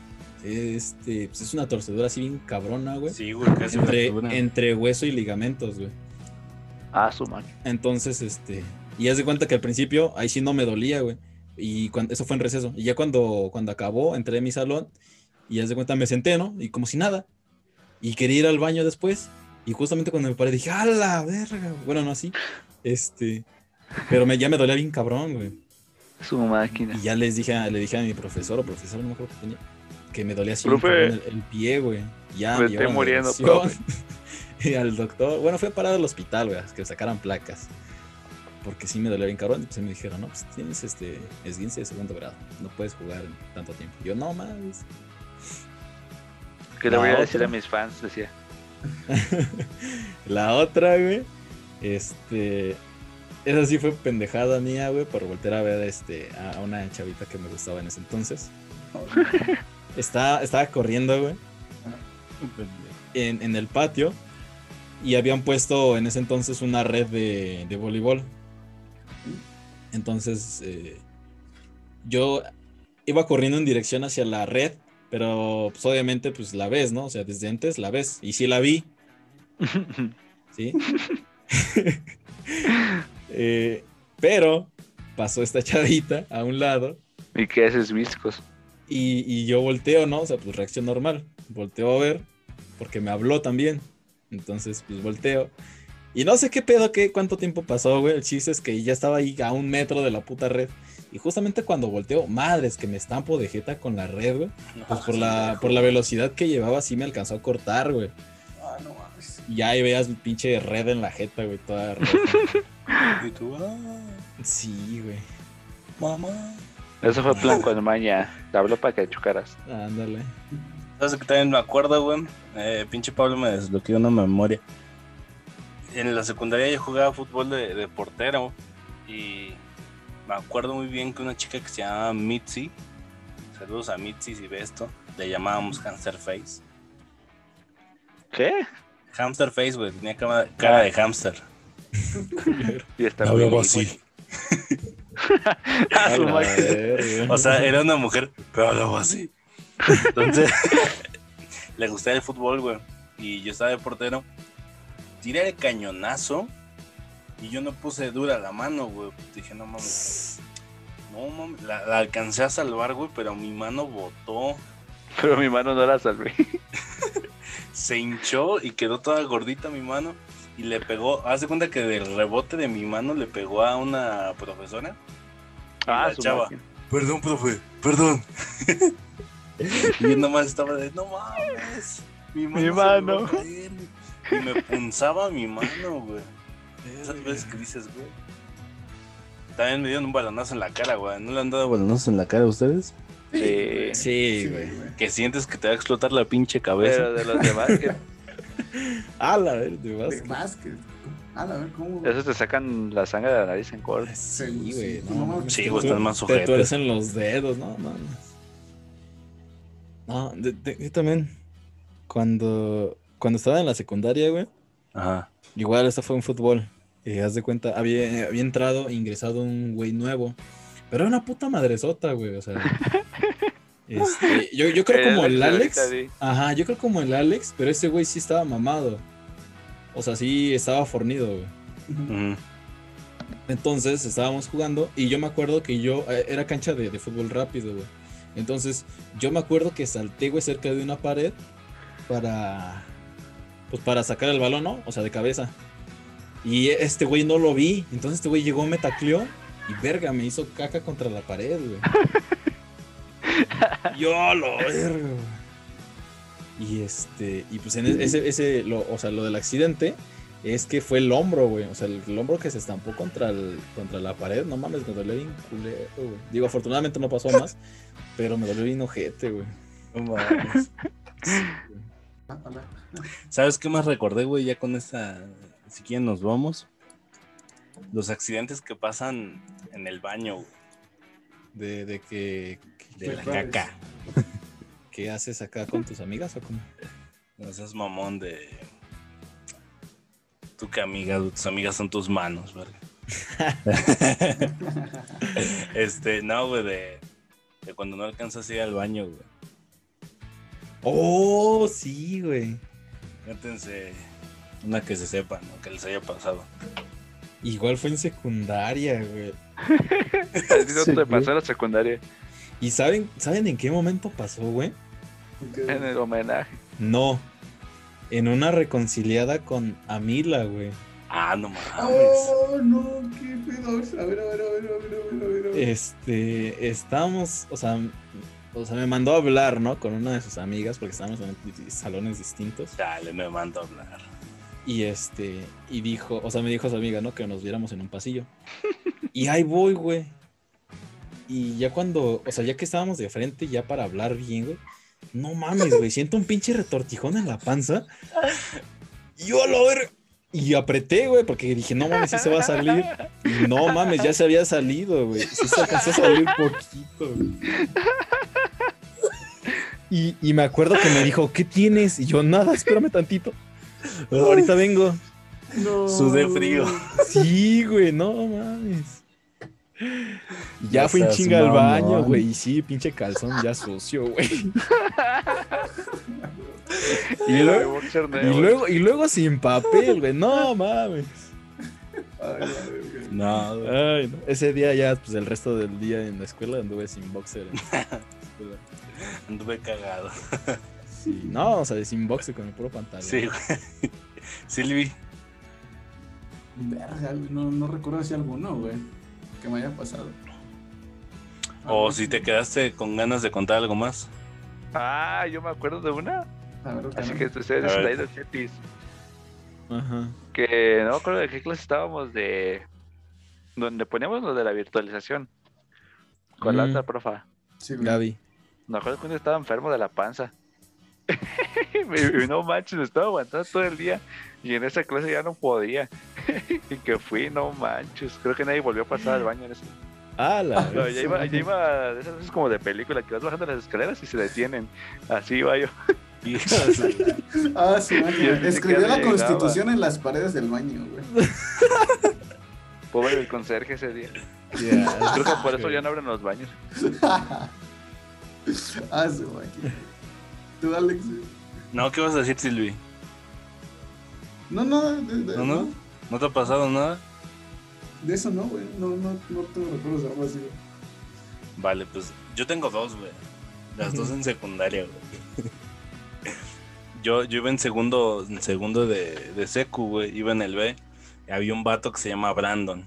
Este, pues es una torcedura así bien cabrona, güey. Sí, güey, casi entre, fractura. entre hueso y ligamentos, güey. Ah, su máquina. Entonces, este, y haz de cuenta que al principio ahí sí no me dolía, güey. Y cuando, eso fue en receso. Y ya cuando, cuando acabó, entré a mi salón y haz de cuenta me senté, ¿no? Y como si nada. Y quería ir al baño después. Y justamente cuando me paré dije, ¡a la verga! Bueno, no así. Este, pero me, ya me dolía bien cabrón, güey. Su máquina. Y ya les dije, a- le dije a mi profesor o profesor, no me acuerdo qué tenía, que me dolía así Profe. el, el pie, güey. Ya Me me estoy muriendo, profe. y al doctor, bueno, fue a parar al hospital, güey, que me sacaran placas. Porque sí me dolía bien cabrón. Y pues me dijeron, no, pues tienes este esguince de segundo grado. No puedes jugar en tanto tiempo. Yo, no más. ¿Qué le voy a decir a mis fans? Decía. La otra, güey, este. Esa sí fue pendejada mía, güey, por volver a ver este, a una chavita que me gustaba en ese entonces. Estaba, estaba corriendo, güey. en, en el patio y habían puesto en ese entonces una red de, de voleibol. Entonces eh, yo iba corriendo en dirección hacia la red, pero pues, obviamente pues la ves, ¿no? O sea, desde antes la ves. Y sí la vi, ¿sí? Eh, pero pasó esta chavita a un lado ¿Y qué haces, viscos? y, y yo volteo, ¿no? O sea, pues reacción normal. Volteo a ver, porque me habló también. Entonces, pues volteo. Y no sé qué pedo, qué, cuánto tiempo pasó, güey. El chiste es que ya estaba ahí a un metro de la puta red. Y justamente cuando volteo, madres, que me estampo de jeta con la red, güey. Pues por la, por la velocidad que llevaba, sí me alcanzó a cortar, güey. Ah, no mames. Y ahí veas mi pinche red en la jeta, güey, toda roja. Y tú, ah, Sí, güey. mamá. Eso fue plan con maña. Te habló para que chocaras. Ándale. ¿Sabes que también me acuerdo, güey? Eh, pinche Pablo me desbloqueó una memoria. En la secundaria yo jugaba fútbol de, de portero y me acuerdo muy bien que una chica que se llamaba Mitzi, saludos a Mitzi si ve esto, le llamábamos Hamster Face. ¿Qué? Hamster Face, güey, tenía cara, cara de hamster. Y muy- así. Su A la madre. O sea, era una mujer, pero hablaba así. Entonces, le gustaba el fútbol, güey. Y yo estaba de portero. Tiré el cañonazo. Y yo no puse dura la mano, güey. Dije, no mames. No mames. La, la alcancé a salvar, güey, pero mi mano botó. Pero mi mano no la salvé. Se hinchó y quedó toda gordita mi mano. Y le pegó. Haz de cuenta que del rebote de mi mano le pegó a una profesora. Ah, la chava. máquina. Perdón, profe, perdón. y yo nomás estaba de, no mames, mi mano. Mi mano. Caer". Y me punzaba mi mano, güey. Esas veces que dices, güey. También me dieron un balonazo en la cara, güey. ¿No le han dado balonazos en la cara a ustedes? Sí. Sí, güey. Que sientes que te va a explotar la pinche cabeza. Pero de los demás, que A la te De vas. básquet. A la ver, ¿cómo? esos te sacan la sangre de la nariz en corto. Sí, güey. Sí, No, no, sí, te güey, están más Te ojetes. tuercen los dedos, no mames. No, de- de- yo también. Cuando, cuando estaba en la secundaria, güey. Ajá. Igual, esto fue un fútbol. Eh, haz de cuenta, había, había entrado, ingresado un güey nuevo. Pero era una puta madresota, güey. O sea. este, yo, yo creo como el Alex. Ajá, yo creo como el Alex, pero ese güey sí estaba mamado. O sea, sí estaba fornido, güey. Ujú. Entonces estábamos jugando y yo me acuerdo que yo eh, era cancha de, de fútbol rápido, güey. Entonces yo me acuerdo que salté, güey, cerca de una pared para pues para sacar el balón, ¿no? O sea, de cabeza. Y este güey no lo vi, entonces este güey llegó, me tacleó y verga, me hizo caca contra la pared, güey. yo lo verga. güey. Y este, y pues en ese, ese, lo, o sea, lo del accidente es que fue el hombro, güey. O sea, el, el hombro que se estampó contra, el, contra la pared. No mames, me dolió bien culero, güey. Digo, afortunadamente no pasó más, pero me dolió bien ojete, güey. No mames. Ah, hola. ¿Sabes qué más recordé, güey? Ya con esta. Si quieren, nos vamos. Los accidentes que pasan en el baño, güey. De, de que, De la ¿Cuáles? caca. ¿Qué haces acá con tus amigas o cómo? No seas mamón de. Tú que amigas, tus amigas son tus manos, ¿verdad? este, no, güey, de, de cuando no alcanzas a ir al baño, güey. Oh, sí, güey. Métense una que se sepa, ¿no? Que les haya pasado. Igual fue en secundaria, güey. No te pasó en la secundaria. ¿Y saben, saben en qué momento pasó, güey? En el homenaje. No. En una reconciliada con Amila, güey. Ah, no mames. Oh, no, qué pedo. A ver, a ver, a ver, a ver, a ver, a ver. Este, estábamos, o sea, o sea, me mandó a hablar, ¿no? Con una de sus amigas, porque estábamos en salones distintos. Dale, me mando a hablar. Y este, y dijo, o sea, me dijo a su amiga, ¿no? Que nos viéramos en un pasillo. Y ahí voy, güey. Y ya cuando, o sea, ya que estábamos de frente, ya para hablar bien, güey. No mames, güey. Siento un pinche retortijón en la panza. Y yo a la ver. Y apreté, güey, porque dije, no mames, sí se va a salir. Y no mames, ya se había salido, güey. Sí se alcanzó a salir poquito, güey. Y, y me acuerdo que me dijo, ¿qué tienes? Y yo, nada, espérame tantito. Ahorita vengo. No. Sudé frío. Sí, güey, no mames. Y ya No fui en chinga al baño, güey. Y sí, pinche calzón ya sucio, güey. Y luego- Y luego, y luego sin papel, güey. No mames. Ay. No, güey. Ay, no. Ese día ya, pues el resto del día en la escuela anduve sin boxer. en la escuela. anduve cagado. Sí, no, o sea, sin boxer con el puro pantalón. Sí, güey. Silvi, Verga, güey, no, no recuerdo si alguno, güey, que me haya pasado. o si te quedaste con ganas de contar algo más. Ah, yo me acuerdo de una. A ver, Así que ustedes están ahí de Cetis. Ajá. Que no me acuerdo de qué clase estábamos de. Donde poníamos lo de la virtualización. Con la Mm. otra profa. Sí. Gaby. Me acuerdo que uno estaba enfermo de la panza. no manches, me estaba aguantando todo el día. Y en esa clase ya no podía. y que fui, no manches. Creo que nadie volvió a pasar al baño en ese. Ah, la No, ya iba, ya iba de esas veces como de película que vas bajando las escaleras y se detienen. Así iba yo. Ah, sí, Escribió la constitución en las paredes del baño, güey. Pobre el conserje ese día. Ya. Creo que por eso ya no abren los baños. Ah, su máquina. Tú, Alex. No, ¿qué vas a decir, Silvi? No, no, de, de- ¿No, no? ¿No te ha pasado nada? de eso no, güey. No, no, no tengo recuerdos de algo así, güey. Vale, pues yo tengo dos, güey. Las dos en secundaria, güey. Yo, yo iba en segundo, en segundo de, de secu, güey. Iba en el B. y había un vato que se llama Brandon.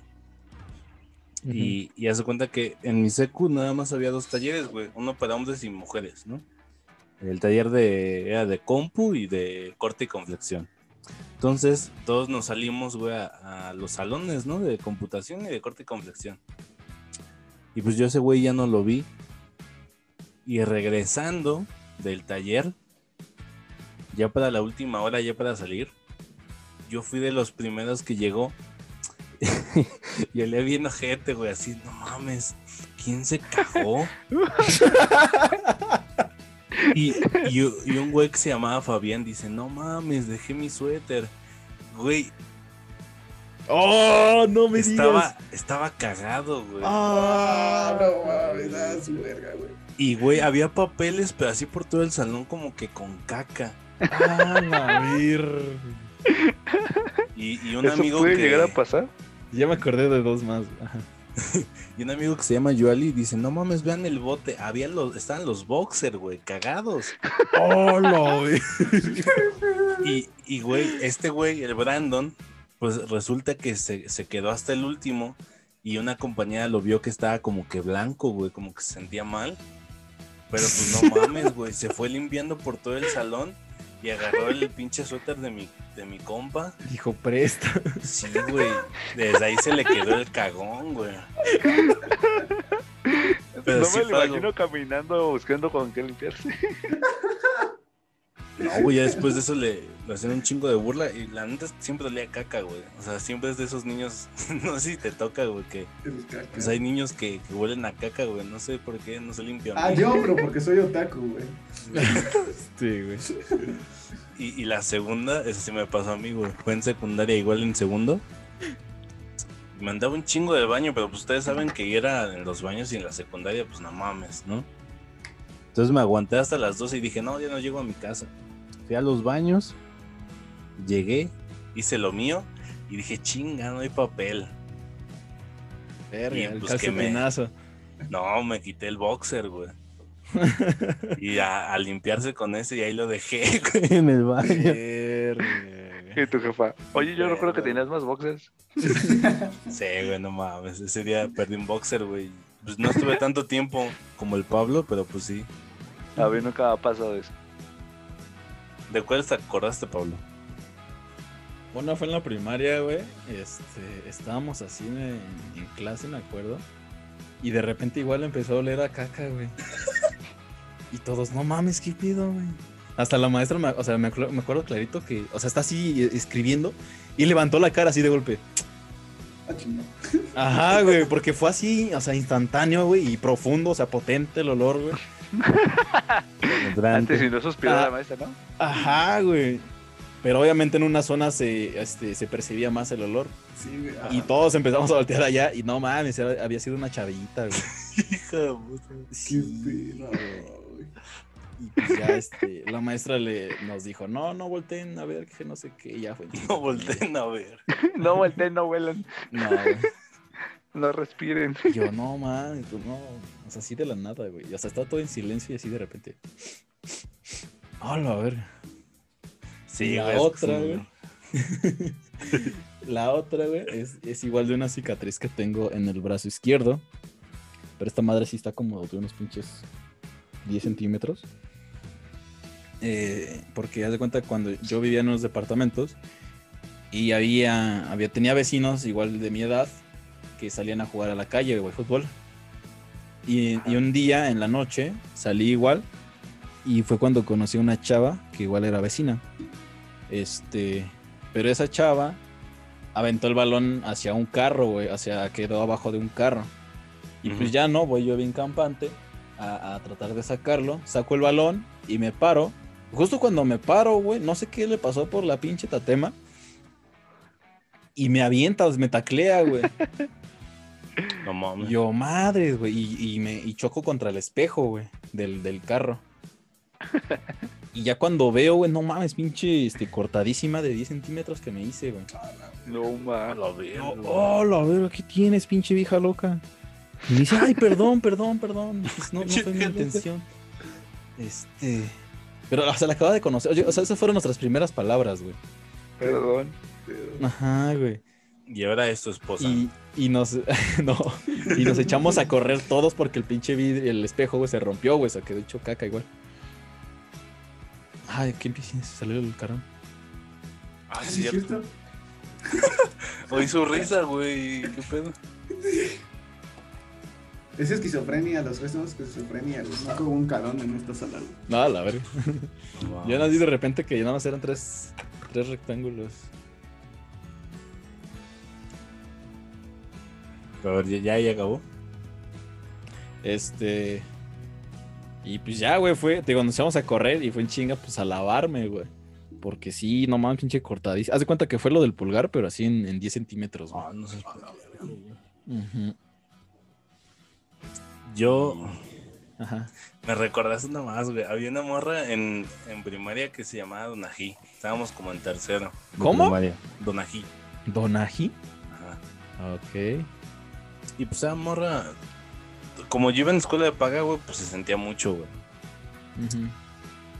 Y, y hace cuenta que en mi secu nada más había dos talleres, güey. Uno para hombres y mujeres, ¿no? El taller de, era de compu y de corte y conflexión. Entonces, todos nos salimos, güey, a, a los salones, ¿no? De computación y de corte y conflexión. Y pues yo ese güey ya no lo vi. Y regresando del taller, ya para la última hora, ya para salir, yo fui de los primeros que llegó. Y olía bien ojete, güey, así, no mames, ¿quién se cagó? y, y- y un güey que se llamaba Fabián dice, no mames, dejé mi suéter. Güey, Oh, no me estaba, digas. estaba cagado, güey. Ah, no mames, verga, güey. Y, güey, había papeles, pero así por todo el salón como que con caca. Ah, la vir. Y, y un ¿Eso amigo puede que... llegar a pasar? Ya me acordé de dos más. Y un amigo que se llama Yoali dice, no mames, vean el bote. Había los, estaban los boxer, güey, cagados. Oh, vir. Y, y, güey, este güey, el Brandon, pues resulta que se, se quedó hasta el último y una compañera lo vio que estaba como que blanco, güey, como que se sentía mal. Pero pues no mames, güey, se fue limpiando por todo el salón y agarró el pinche suéter de mi, de mi compa. Dijo, presta. Sí, güey, desde ahí se le quedó el cagón, güey. Pero no sí me lo algo- imagino caminando buscando con qué limpiarse. No, güey, ya después de eso le, le hacían un chingo de burla y la neta siempre olía caca, güey. O sea, siempre es de esos niños, no sé si te toca, güey, que caca. pues hay niños que, que huelen a caca, güey. No sé por qué no se limpian. Ah, yo, pero porque soy otaku, güey. Sí, güey. Y, y la segunda, eso sí me pasó a mí, güey. Fue en secundaria, igual en segundo. Me andaba un chingo de baño, pero pues ustedes saben que ir a en los baños y en la secundaria, pues no mames, ¿no? Entonces me aguanté hasta las 12 y dije, no, ya no llego a mi casa. Fui a los baños, llegué, hice lo mío y dije, chinga, no hay papel. Verga, Y, el pues, que me-. No, me quité el boxer, güey. Y a, a limpiarse con ese y ahí lo dejé, güey, en el baño. Verga. Y tu jefa, oye, yo recuerdo que tenías más boxes. Sí, güey, no mames. Ese día perdí un boxer, güey. Pues no estuve tanto tiempo como el Pablo, pero pues sí. A mí nunca ha pasado eso. ¿De cuál te acordaste, Pablo? Bueno, fue en la primaria, güey. Este, estábamos así en, en clase, me acuerdo. Y de repente igual empezó a oler a caca, güey. Y todos, no mames, ¿qué pido, güey? Hasta la maestra, me- o sea, me, acuerdo- me acuerdo clarito que, o sea, está así eh, escribiendo y levantó la cara así de golpe. Ah. Ajá, güey, porque fue así, o sea, instantáneo, güey, y profundo, o sea, potente el olor, güey. Antes y no suspiraba Ah. la maestra, ¿no? Ajá, güey. Pero obviamente en una zona se, este, se percibía más el olor. Sí, güey. Y todos empezamos a voltear allá y no mames, era- había sido una chavita, güey. Hija de puta. Qué Sí, pena, güey. güey. Y pues ya este, la maestra le nos dijo, no, no volteen a ver que no sé qué, y ya fue. No volteen a ver. No volteen, no vuelan, No, güey. No respiren. Yo, no, man, pues no. O sea, así de la nada, güey. O sea, estaba todo en silencio y así de repente. Hola, a ver. Sí, la otra, güey. La otra, güey, es, es igual de una cicatriz que tengo en el brazo izquierdo. Pero esta madre sí está como de unos pinches 10 centímetros. Eh, porque haz de cuenta cuando yo vivía en unos departamentos y había, había tenía vecinos igual de mi edad que salían a jugar a la calle, güey, fútbol. Y, y un día en la noche salí igual y fue cuando conocí a una chava que igual era vecina. Este, pero esa chava aventó el balón hacia un carro, güey, hacia quedó abajo de un carro. Y pues ya no, voy yo bien campante a, a tratar de sacarlo. Saco el balón y me paro. Justo cuando me paro, güey, no sé qué le pasó por la pinche tatema. Y me avienta, me taclea, güey. No mames. Yo, madre, güey. Y, y me y choco contra el espejo, güey, del, del carro. Y ya cuando veo, güey, no mames, pinche este, cortadísima de 10 centímetros que me hice, güey. No, A ma. la verga, oh, la verga, ¿qué tienes, pinche vieja loca? Y me dice, ay, perdón, perdón, perdón. Pues no, no fue mi intención. Este. Pero, o sea, la acaba de conocer. Oye, o sea, esas fueron nuestras primeras palabras, güey. Perdón. Ajá, güey. Y ahora es tu esposa. Y, y nos. no. Y nos echamos a correr todos porque el pinche vidrio, el espejo, güey, se rompió, güey. Se quedó hecho caca igual. Ay, ¿qué empieza? Se salió el carón. Ah, ¿Sí es cierto. cierto? Oí su risa, güey. ¿Qué pedo? Es esquizofrenia, los tres somos esquizofrenia, güey. No como un calón en esta sala, güey. Nada, la verga. No Yo nací de repente que nada más eran tres, tres rectángulos. A ver, ya, ya, ya acabó. Este. Y pues ya, güey, fue. Te digo, nos íbamos a correr y fue en chinga, pues a lavarme, güey. Porque sí, no mames, pinche cortadísimo. Haz de cuenta que fue lo del pulgar, pero así en, en 10 centímetros, güey. Ah, no sé. Ujú. Yo Ajá. me recordaste una más, güey. Había una morra en, en primaria que se llamaba Donají. Estábamos como en tercero. ¿Cómo? primaria. Donají. Donaji. Ajá. Ok. Y pues esa morra, como yo iba en escuela de paga, güey, pues se sentía mucho, güey.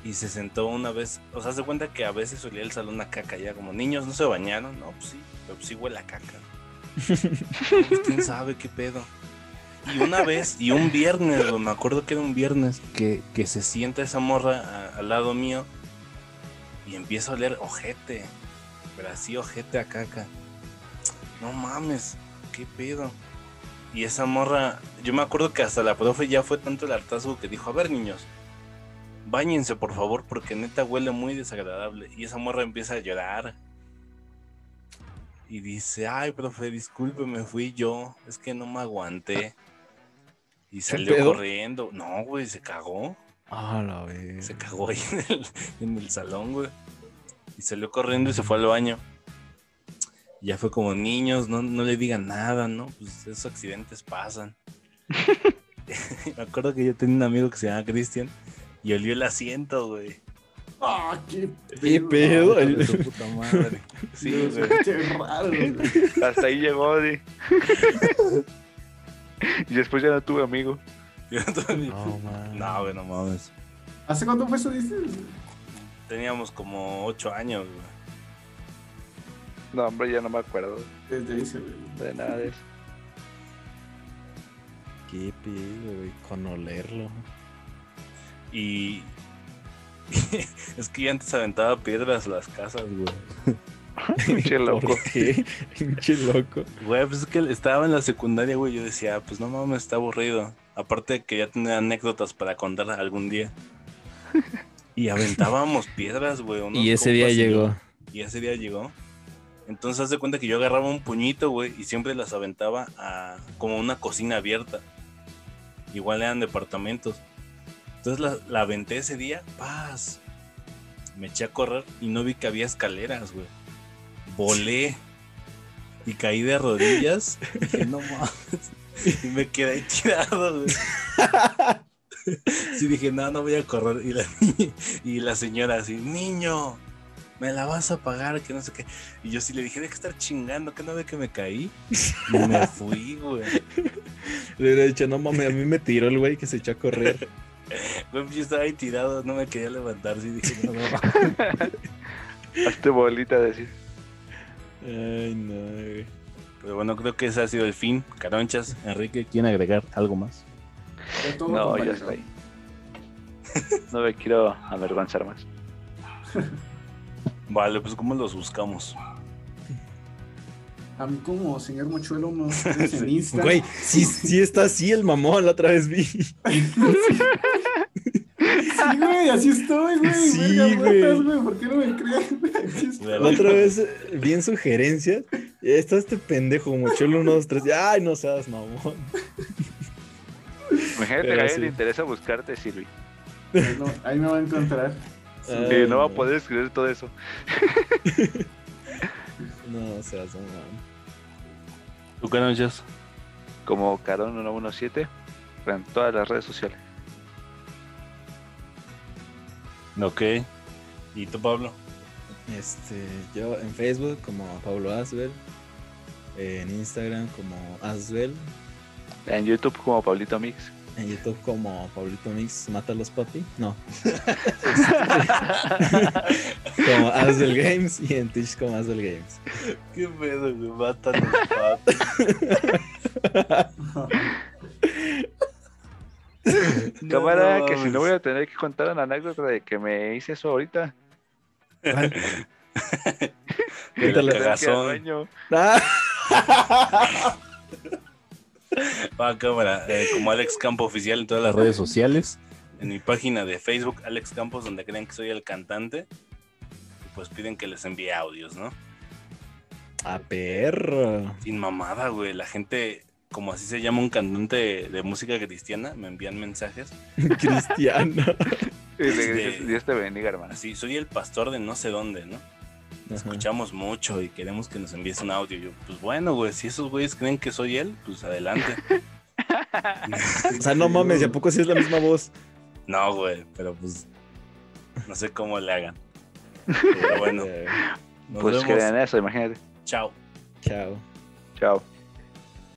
Y se sentó una vez, o sea, se cuenta que a veces olía el salón a caca ya, como niños no se bañaron, no, pues sí, pero pues sí huele a caca. Pues, ¿Quién sabe qué pedo? Y una vez, y un viernes, güey, me acuerdo que era un viernes, que, que se sienta esa morra a- al lado mío y empieza a oler ojete, pero así ojete a caca. No mames, qué pedo. Y esa morra, yo me acuerdo que hasta la profe ya fue tanto el hartazgo que dijo, a ver niños, Báñense, por favor, porque neta huele muy desagradable. Y esa morra empieza a llorar. Y dice, ay, profe, discúlpeme, fui yo. Es que no me aguanté. Y salió pedo? corriendo. No, güey, se cagó. Ah, la vez. Se cagó ahí en el, en el salón, güey. Y salió corriendo y se fue al baño. Y ya fue como, niños, no, no le digan nada, ¿no? Pues esos accidentes pasan. me acuerdo que yo tenía un amigo que se llama Cristian. Y olió el asiento, güey. ¡Ah, qué ¿Qué pedo? Hijo de su puta madre. Sí, güey. Qué raro, güey. Hasta ahí llegó, sí. y después ya no tuve amigo. Yo No, man. No, güey, no mames. ¿Hace cuánto fue eso, dices? Teníamos como ocho años, güey. No, hombre, ya no me acuerdo Desde ahí se ve. de nada de eso. Qué pedo, güey, con olerlo. Y. es que yo antes aventaba piedras a las casas, güey. Pinche loco. Pinche loco. Güey, pues es que estaba en la secundaria, güey. Yo decía, pues no mames, está aburrido. Aparte que ya tenía anécdotas para contar algún día. Y aventábamos piedras, güey. Y ese día llegó. Y ese día llegó. Entonces haz de cuenta que yo agarraba un puñito, güey, y siempre las aventaba a como una cocina abierta. Igual eran departamentos. Entonces la, la aventé ese día, paz. Me eché a correr y no vi que había escaleras, güey. Volé y caí de rodillas. Dije, no mames. Y me quedé ahí tirado, güey. Sí, dije, no, no voy a correr. Y la, y la señora así, niño, me la vas a pagar, que no sé qué. Y yo sí le dije, deja de estar chingando, que no ve que me caí. Y me fui, güey. Le hubiera dicho, no mames, a mí me tiró el güey que se echó a correr. Güey, yo estaba ahí tirado, no me quería levantar. Sí, dije, no, no. Hazte bolita decir. Ay, no, güey. Pero bueno, creo que ese ha sido el fin. Caronchas, Enrique, ¿quieren agregar algo más? No, ya ahí. No me quiero avergonzar más. Vale, pues ¿cómo los buscamos? A mí como señor Mochuelo en Insta. Güey, sí, sí está así el mamón, la otra vez vi. Sí, güey, así estoy, güey. Sí, Verga, güey. ¿Por qué no me creen? La otra vez eh, vi en sugerencias. y Está este pendejo, mochuelo 1, 2, 3. Ay, no seas mamón. Imagínate que a él sí. le interesa buscarte, Silvi. No, ahí me va a encontrar. No va a poder escribir todo eso. No seas mamón. ¿Tú, Caronchas? Como Carón 117 en todas las redes sociales. Ok. ¿Y tú, Pablo? Este, yo en Facebook como Pablo Asbel. En Instagram como Asbel. En YouTube como Pablito Mix. En YouTube como Pablito Mix, Mátalos Papi. No. como Asbel Games y en Twitch como Asbel Games. ¿Qué pedo, güey? Matan los Cámara, que si no voy a tener que contar una anécdota de que me hice eso ahorita. El Cuéntale. cagazón. Ah, Va a cámara, eh, como Alex Campo Oficial en todas las redes sociales. En mi página de Facebook, Alex Campos, donde creen que soy el cantante. Y pues piden que les envíe audios, ¿no? A perro. Sin mamada, güey. La gente, como así se llama un cantante de, música cristiana, me envían mensajes. Cristiano. Y le Este- dices, Dios te bendiga, hermano. Así, soy el pastor de no sé dónde, ¿no? Ajá. Escuchamos mucho y queremos que nos envíes un audio. Yo, pues bueno, güey, si esos güeyes creen que soy él, pues adelante. O sea, no mames, ¿y a poco sí es la misma voz? No, güey, pero pues no sé cómo le hagan. Pero bueno, Eh, nos Pues vemos. crean eso, imagínate. Chao. Chao. Chao.